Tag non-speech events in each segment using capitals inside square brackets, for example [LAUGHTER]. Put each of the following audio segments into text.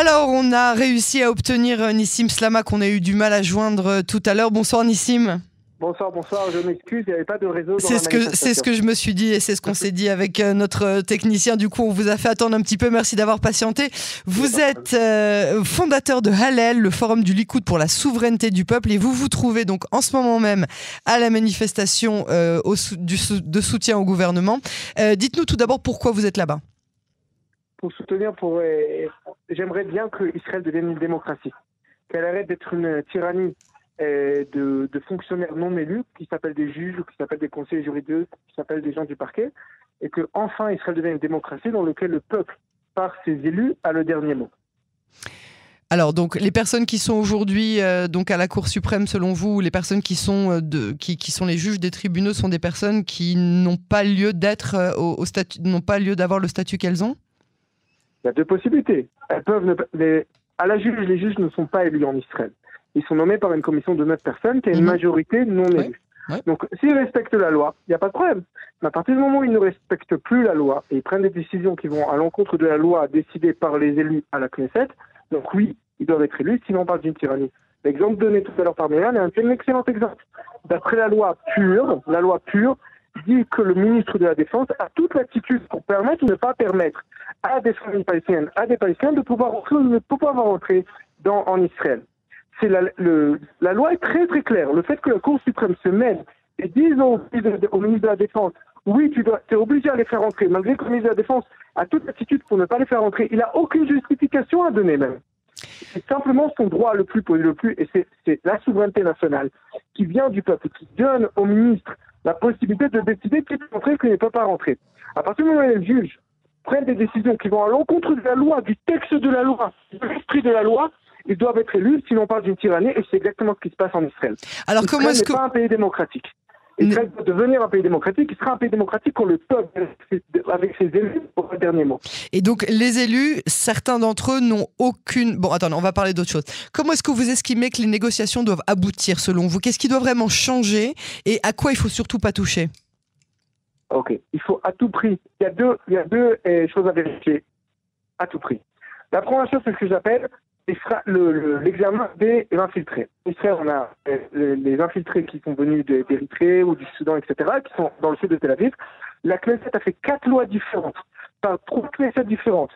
Alors, on a réussi à obtenir Nissim Slama qu'on a eu du mal à joindre tout à l'heure. Bonsoir Nissim. Bonsoir, bonsoir, je m'excuse, il n'y avait pas de réseau. C'est ce, que, c'est ce que je me suis dit et c'est ce qu'on s'est dit avec euh, notre euh, technicien. Du coup, on vous a fait attendre un petit peu. Merci d'avoir patienté. Vous êtes euh, fondateur de Hallel, le forum du Likoud pour la souveraineté du peuple, et vous vous trouvez donc en ce moment même à la manifestation au, du, de soutien au gouvernement. dites-nous tout d'abord pourquoi vous êtes là-bas. Pour soutenir, pour, j'aimerais bien que Israël devienne une démocratie, qu'elle arrête d'être une tyrannie de, fonctionnaires non élus qui s'appellent des juges qui s'appellent des conseillers juridiques, qui s'appellent des gens du parquet, et que enfin Israël devienne une démocratie dans laquelle le peuple, par ses élus, a le dernier mot. Alors donc les personnes qui sont aujourd'hui euh, donc à la Cour suprême selon vous, les personnes qui sont euh, de, qui, sont les juges des tribunaux sont des personnes qui n'ont pas lieu d'être euh, au, statut n'ont pas lieu d'avoir le statut qu'elles ont? Il y a deux possibilités. Elles peuvent les, à la juge les juges ne sont pas élus en Israël ils sont nommés par une commission de neuf personnes qui a une mhm. majorité non élue. Donc, s'ils respectent la loi, il n'y a pas de problème. Mais à partir du moment où ils ne respectent plus la loi et ils prennent des décisions qui vont à l'encontre de la loi décidée par les élus à la Knesset, donc oui, ils doivent être élus, sinon on parle d'une tyrannie. L'exemple donné tout à l'heure par Mélan est un excellent exemple. D'après la loi pure, la loi pure dit que le ministre de la Défense a toute l'attitude pour permettre ou ne pas permettre à des familles palestiniennes, à des Palestiniens de pouvoir rentrer ou ne pas rentrer dans, en Israël c'est la, loi est très très claire. Le fait que la Cour suprême se mêle et dise au, ministre de la Défense, oui, tu es obligé à les faire rentrer, malgré que le ministre de la Défense a toute attitude pour ne pas les faire rentrer, il n'a aucune justification à donner même. C'est simplement son droit le plus le plus, et c'est la souveraineté nationale qui vient du peuple, qui donne au ministre la possibilité de décider qui peut rentrer et qui ne peut pas rentrer. À partir du moment où les juges prennent des décisions qui vont à l'encontre de la loi, du texte de la loi, de l'esprit de la loi, ils doivent être élus, sinon on parle d'une tyrannie, et c'est exactement ce qui se passe en Israël. Alors comment est-ce que... pas un pays démocratique. Israël doit devenir un pays démocratique, il sera un pays démocratique quand le peuple, avec ses élus, aura le dernier mot. Et donc, les élus, certains d'entre eux n'ont aucune. Bon, attends, on va parler d'autre chose. Comment est-ce que vous estimez que les négociations doivent aboutir selon vous? Qu'est-ce qui doit vraiment changer et à quoi il faut surtout pas toucher? Ok, il faut à tout prix. Il y a deux, il y a deux eh, choses à vérifier. À tout prix. La première chose, c'est ce que j'appelle l'examen des infiltrés. Israël, on a euh, les infiltrés qui sont venus d'Érythrée ou du Soudan, etc., qui sont dans le sud de Tel Aviv. La Knesset a fait quatre lois différentes, par trois Knesset différentes,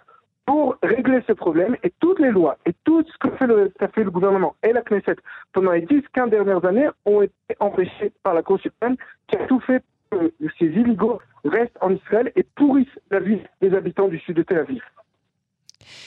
pour régler ce problème. Et toutes les lois et tout ce que fait le, fait le gouvernement et la Knesset pendant les 10-15 dernières années ont été empêchés par la Cour suprême qui a tout fait pour que ces illégaux restent en Israël et pourrissent la vie des habitants du sud de Tel Aviv.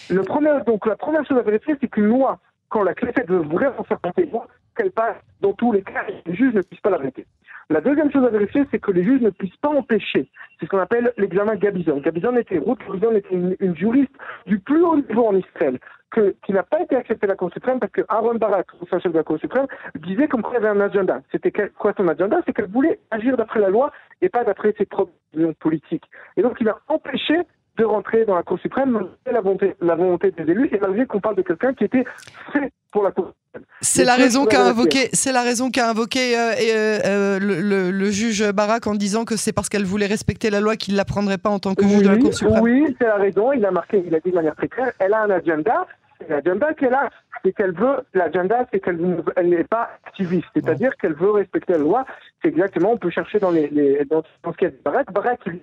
Donc la première chose à vérifier, c'est qu'une loi, quand la Knesset veut vraiment faire passer une qu'elle passe dans tous les cas, les juges ne puissent pas l'arrêter. La deuxième chose à vérifier, c'est que les juges ne puissent pas empêcher. C'est ce qu'on appelle l'examen Gabizon. Gabizon était, Ruth Gabizon était une, juriste du plus haut niveau en Israël, qui n'a pas été acceptée à la Cour suprême parce que Aaron Barak, le chef de la Cour suprême, disait comme quoi avait un agenda. C'était quoi son agenda? C'est qu'elle voulait agir d'après la loi et pas d'après ses propres politiques. Et donc il a empêché de rentrer dans la Cour suprême malgré la volonté, la volonté des élus et malgré qu'on parle de quelqu'un qui était fait pour la Cour suprême. C'est la, raison qu'a invoqué, c'est la raison qu'a invoqué euh, euh, euh, le, le, juge Barak en disant que c'est parce qu'elle voulait respecter la loi qu'il ne la prendrait pas en tant que juge de la Cour suprême. Oui, c'est la raison. Il a marqué, il a dit de manière très claire, elle a un agenda. L'agenda qu'elle a, c'est qu'elle veut, l'agenda, c'est qu'elle n'est pas activiste, c'est-à-dire qu'elle veut respecter la loi. C'est exactement, on peut chercher dans, les, dans, ce qu'il y a de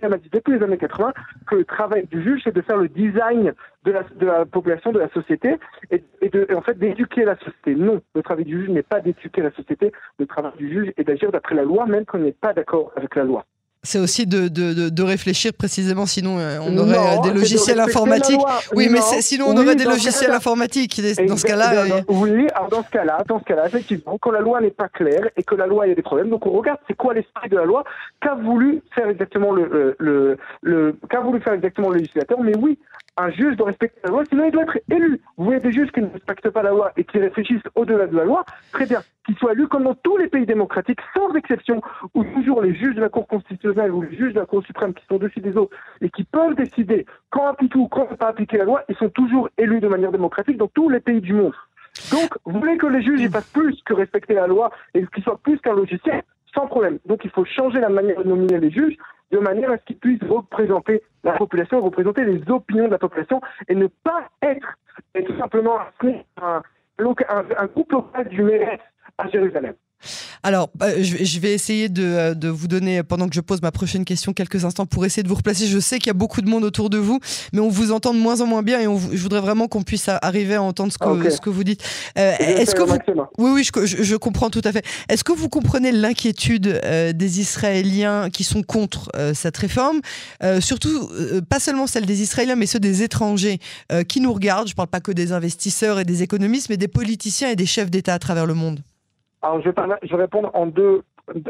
il a dit depuis les années 80 que le travail du juge, c'est de faire le design de la, de la population, de la société, et, de, en fait d'éduquer la société. Non, le travail du juge n'est pas d'éduquer la société, le travail du juge est d'agir d'après la loi, même quand on n'est pas d'accord avec la loi. C'est aussi de, de, de, réfléchir précisément, sinon euh, on aurait des logiciels informatiques. Oui, mais sinon on aurait des logiciels informatiques. Dans ce cas-là. Oui, alors dans ce cas-là, dans ce cas-là, effectivement, quand la loi n'est pas claire et que la loi il y a des problèmes, donc on regarde c'est quoi l'esprit de la loi, qu'a voulu faire exactement le, euh, le, le qu'a voulu faire exactement le législateur. Mais oui, un juge doit respecter la loi, sinon il doit être élu. Vous voyez des juges qui ne respectent pas la loi et qui réfléchissent au-delà de la loi, très bien, qu'ils soient élus comme dans tous les pays démocratiques, sans exception, où toujours les juges de la Cour constitutionnelle ou les juges de la Cour suprême qui sont dessus des autres et qui peuvent décider quand appliquer ou quand ne pas appliquer la loi, ils sont toujours élus de manière démocratique dans tous les pays du monde. Donc, vous voulez que les juges y fassent plus que respecter la loi et qu'ils soient plus qu'un logiciel sans problème. Donc il faut changer la manière de nominer les juges de manière à ce qu'ils puissent représenter la population, représenter les opinions de la population et ne pas être tout simplement un, un, groupe local du mérite à Jérusalem. Alors, bah, je vais essayer euh, de, vous donner, pendant que je pose ma prochaine question, quelques instants pour essayer de vous replacer. Je sais qu'il y a beaucoup de monde autour de vous, mais on vous entend de moins en moins bien et je voudrais vraiment qu'on puisse arriver à entendre ce que, ce que vous dites. Euh, est-ce que vous... Oui, oui, je, comprends tout à fait. Est-ce que vous comprenez l'inquiétude euh, des Israéliens qui sont contre cette réforme? Surtout, pas seulement celle des Israéliens, mais ceux des étrangers qui nous regardent. Je ne parle pas que des investisseurs et des économistes, mais des politiciens et des chefs d'État à travers le monde. Alors, je vais, répondre en deux,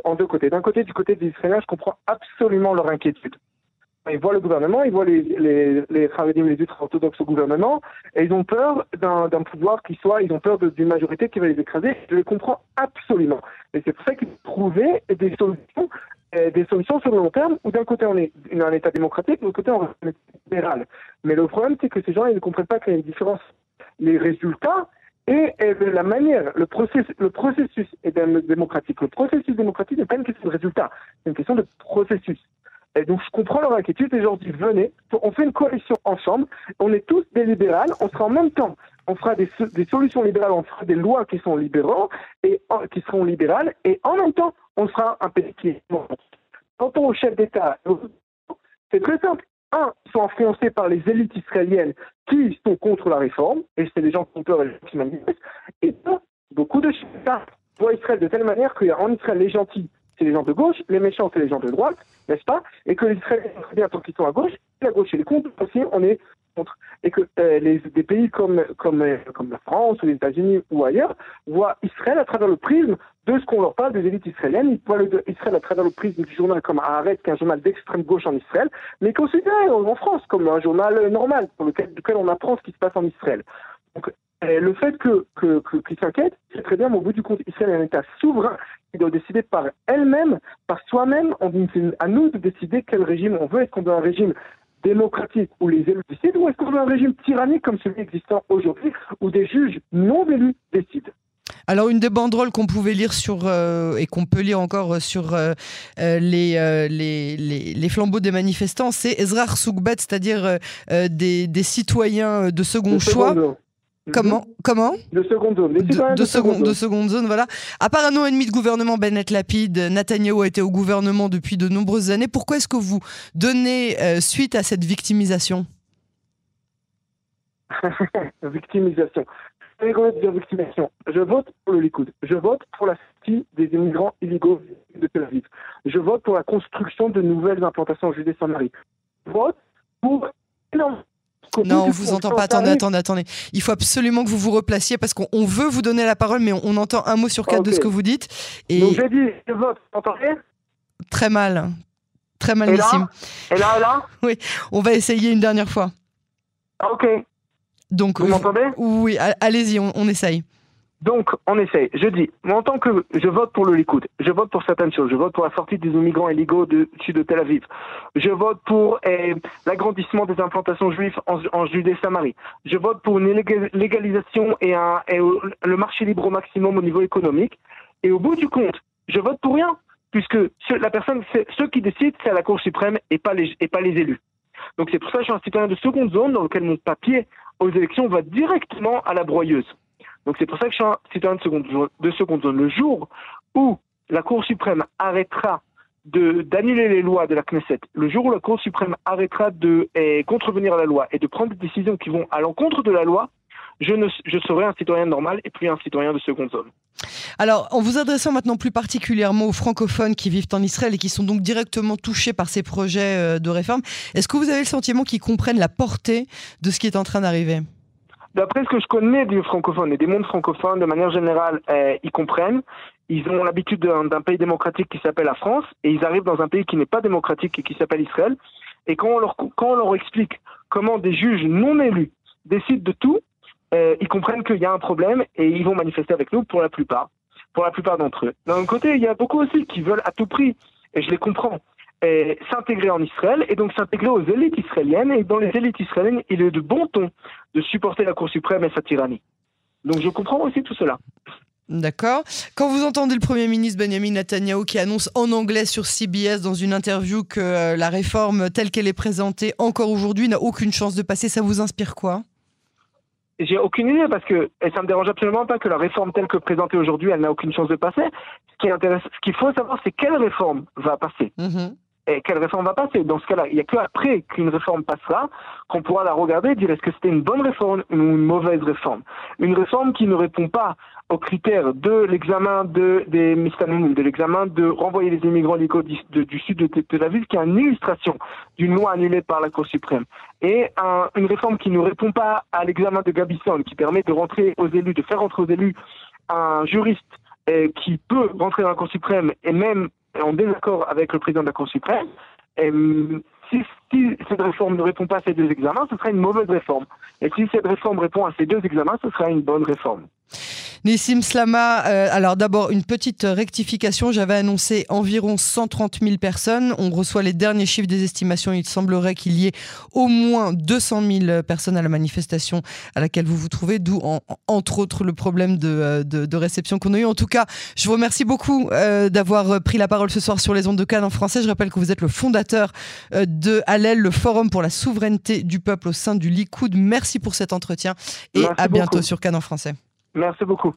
en deux côtés. D'un côté, du côté des Israéliens, je comprends absolument leur inquiétude. Ils voient le gouvernement, ils voient les, les, les les ultra-orthodoxes au gouvernement, et ils ont peur d'un pouvoir qui soit, ils ont peur d'une majorité qui va les écraser. Je les comprends absolument. Et c'est pour ça qu'ils trouver des solutions, euh, des solutions sur le long terme, où d'un côté on est un État démocratique, de l'autre côté on est libéral. Mais le problème, c'est que ces gens, ils ne comprennent pas qu'il y a une différence. Les résultats, et, la manière, le, processus, est démocratique. Le processus démocratique n'est pas une question de résultat, c'est une question de processus. Et donc, je comprends leur inquiétude et dis, venez, on fait une coalition ensemble, on est tous des libérales, on sera en même temps, on fera des, solutions libérales, on fera des lois qui sont libéraux et qui seront libérales, et en même temps, on sera un pays qui est Quant au chef d'État, c'est très simple un, sont influencés par les élites israéliennes qui sont contre la réforme, et c'est les gens qui ont peur et les gens qui manifestent, et deux, beaucoup de chefs voient Israël de telle manière qu'en Israël, les gentils, c'est les gens de gauche, les méchants, c'est les gens de droite, n'est-ce pas Et que les Israéliens, tant qu'ils sont à gauche, la gauche et les contre aussi, on est. Et que euh, des pays euh, comme la France ou les États-Unis ou ailleurs voient Israël à travers le prisme de ce qu'on leur parle des élites israéliennes. Ils voient Israël à travers le prisme du journal comme Haaretz, qui est un journal d'extrême gauche en Israël, mais considéré en France comme un journal normal, pour lequel, duquel on apprend ce qui se passe en Israël. Donc, euh, le fait que qu'ils s'inquiètent, c'est très bien, mais au bout du compte, Israël est un État souverain qui doit décider par elle-même, par soi-même. C'est à nous de décider quel régime on veut. Est-ce qu'on veut un régime démocratique où les élus décident, ou est-ce qu'on veut un régime tyrannique comme celui existant aujourd'hui, où des juges non élus décident alors une des banderoles qu'on pouvait lire sur euh, et qu'on peut lire encore sur euh, euh, les, les, les, flambeaux des manifestants, c'est Ezra Soukbet, c'est-à-dire des, des, citoyens de second choix. Comment mhm. Comment De seconde zone. de, de, seconde, de seconde zone, voilà. À part un an et demi de gouvernement Bennett Lapide, Netanyahu a été au gouvernement depuis de nombreuses années. Pourquoi est-ce que vous donnez suite à cette victimisation [LAUGHS] Victimisation victimisation. Je vote pour le Likoud. Je vote pour la sortie des immigrants illégaux de Tel Aviv. Je vote pour la construction de nouvelles implantations en Judée-Samarie. Je vote pour non, on vous entend pas. Attendez, attendez, attendez. Il faut absolument que vous vous replaciez parce qu'on veut vous donner la parole, mais on, entend un mot sur quatre de ce que vous dites. Et... Donc j'ai dit, je vote. Entendez Très mal. Très malissime. Et là, et là, et là? Oui, on va essayer une dernière fois. Ok. Donc, Vous m'entendez? Oui, allez-y, on, essaye. Donc, on essaye. Je dis, en tant que je vote pour le Likoud, je vote pour certaines choses. Je vote pour la sortie des immigrants illégaux du sud de Tel Aviv. Je vote pour eh, l'agrandissement des implantations juives en, Judée-Samarie. Je vote pour une légalisation et, un, le marché libre au maximum au niveau économique. Et au bout du compte, je vote pour rien, puisque la personne, ceux qui décident, c'est la Cour suprême et pas les, et pas les élus. Donc c'est pour ça que je suis un citoyen de seconde zone dans lequel mon papier aux élections va directement à la broyeuse. Donc c'est pour ça que je suis un citoyen de seconde, de seconde zone. Le jour où la Cour suprême arrêtera d'annuler les lois de la Knesset, le jour où la Cour suprême arrêtera de eh, contrevenir à la loi et de prendre des décisions qui vont à l'encontre de la loi, je, ne, serai un citoyen normal et plus un citoyen de seconde zone. Alors, en vous adressant maintenant plus particulièrement aux francophones qui vivent en Israël et qui sont donc directement touchés par ces projets euh, de réforme, est-ce que vous avez le sentiment qu'ils comprennent la portée de ce qui est en train d'arriver? D'après ce que je connais des francophones et des mondes francophones, de manière générale, eh, ils comprennent. Ils ont l'habitude d'un pays démocratique qui s'appelle la France et ils arrivent dans un pays qui n'est pas démocratique et qui s'appelle Israël. Et quand on, leur, explique comment des juges non élus décident de tout, euh, ils comprennent qu'il y a un problème et ils vont manifester avec nous pour la plupart, pour la plupart d'entre eux. D'un côté, il y a beaucoup aussi qui veulent à tout prix, et je les comprends, s'intégrer en Israël et donc s'intégrer aux élites israéliennes. Et dans les élites israéliennes, il est de bon ton de supporter la Cour suprême et sa tyrannie. Donc je comprends aussi tout cela. D'accord. Quand vous entendez le Premier ministre Benjamin Netanyahu qui annonce en anglais sur CBS dans une interview que euh, la réforme telle qu'elle est présentée encore aujourd'hui n'a aucune chance de passer, ça vous inspire quoi? J'ai aucune idée parce que et ça me dérange absolument pas que la réforme telle que présentée aujourd'hui, elle n'a aucune chance de passer. Ce qui intéresse, ce qu'il faut savoir, c'est quelle réforme va passer. Mm-hmm. Et quelle réforme va passer? Dans ce cas-là, il n'y a qu'après qu'une réforme passera qu'on pourra la regarder et dire est-ce que c'était une bonne réforme ou une mauvaise réforme? Une réforme qui ne répond pas aux critères de l'examen de, des Mistanim, de l'examen de renvoyer les immigrants illégaux du, sud de Tel Aviv, qui est une illustration d'une loi annulée par la Cour suprême. Et une réforme qui ne répond pas à l'examen de Gabisson, qui permet de rentrer aux élus, de faire rentrer aux élus un juriste euh, qui peut rentrer dans la Cour suprême et même en désaccord avec le président de la Cour suprême. Et, si, si, cette réforme ne répond pas à ces deux examens, ce sera une mauvaise réforme. Et si cette réforme répond à ces deux examens, ce sera une bonne réforme. Nissim Slama, euh, alors d'abord une petite rectification. J'avais annoncé environ 130 000 personnes. On reçoit les derniers chiffres des estimations. Il semblerait qu'il y ait au moins 200 000 personnes à la manifestation à laquelle vous vous trouvez, d'où entre autres le problème euh, de, de, réception qu'on a eu. En tout cas, je vous remercie beaucoup euh, d'avoir pris la parole ce soir sur les ondes de Cannes en français. Je rappelle que vous êtes le fondateur de Hallel, le Forum pour la souveraineté du peuple au sein du Likoud. Merci pour cet entretien et à bientôt sur Cannes en français. Merci beaucoup.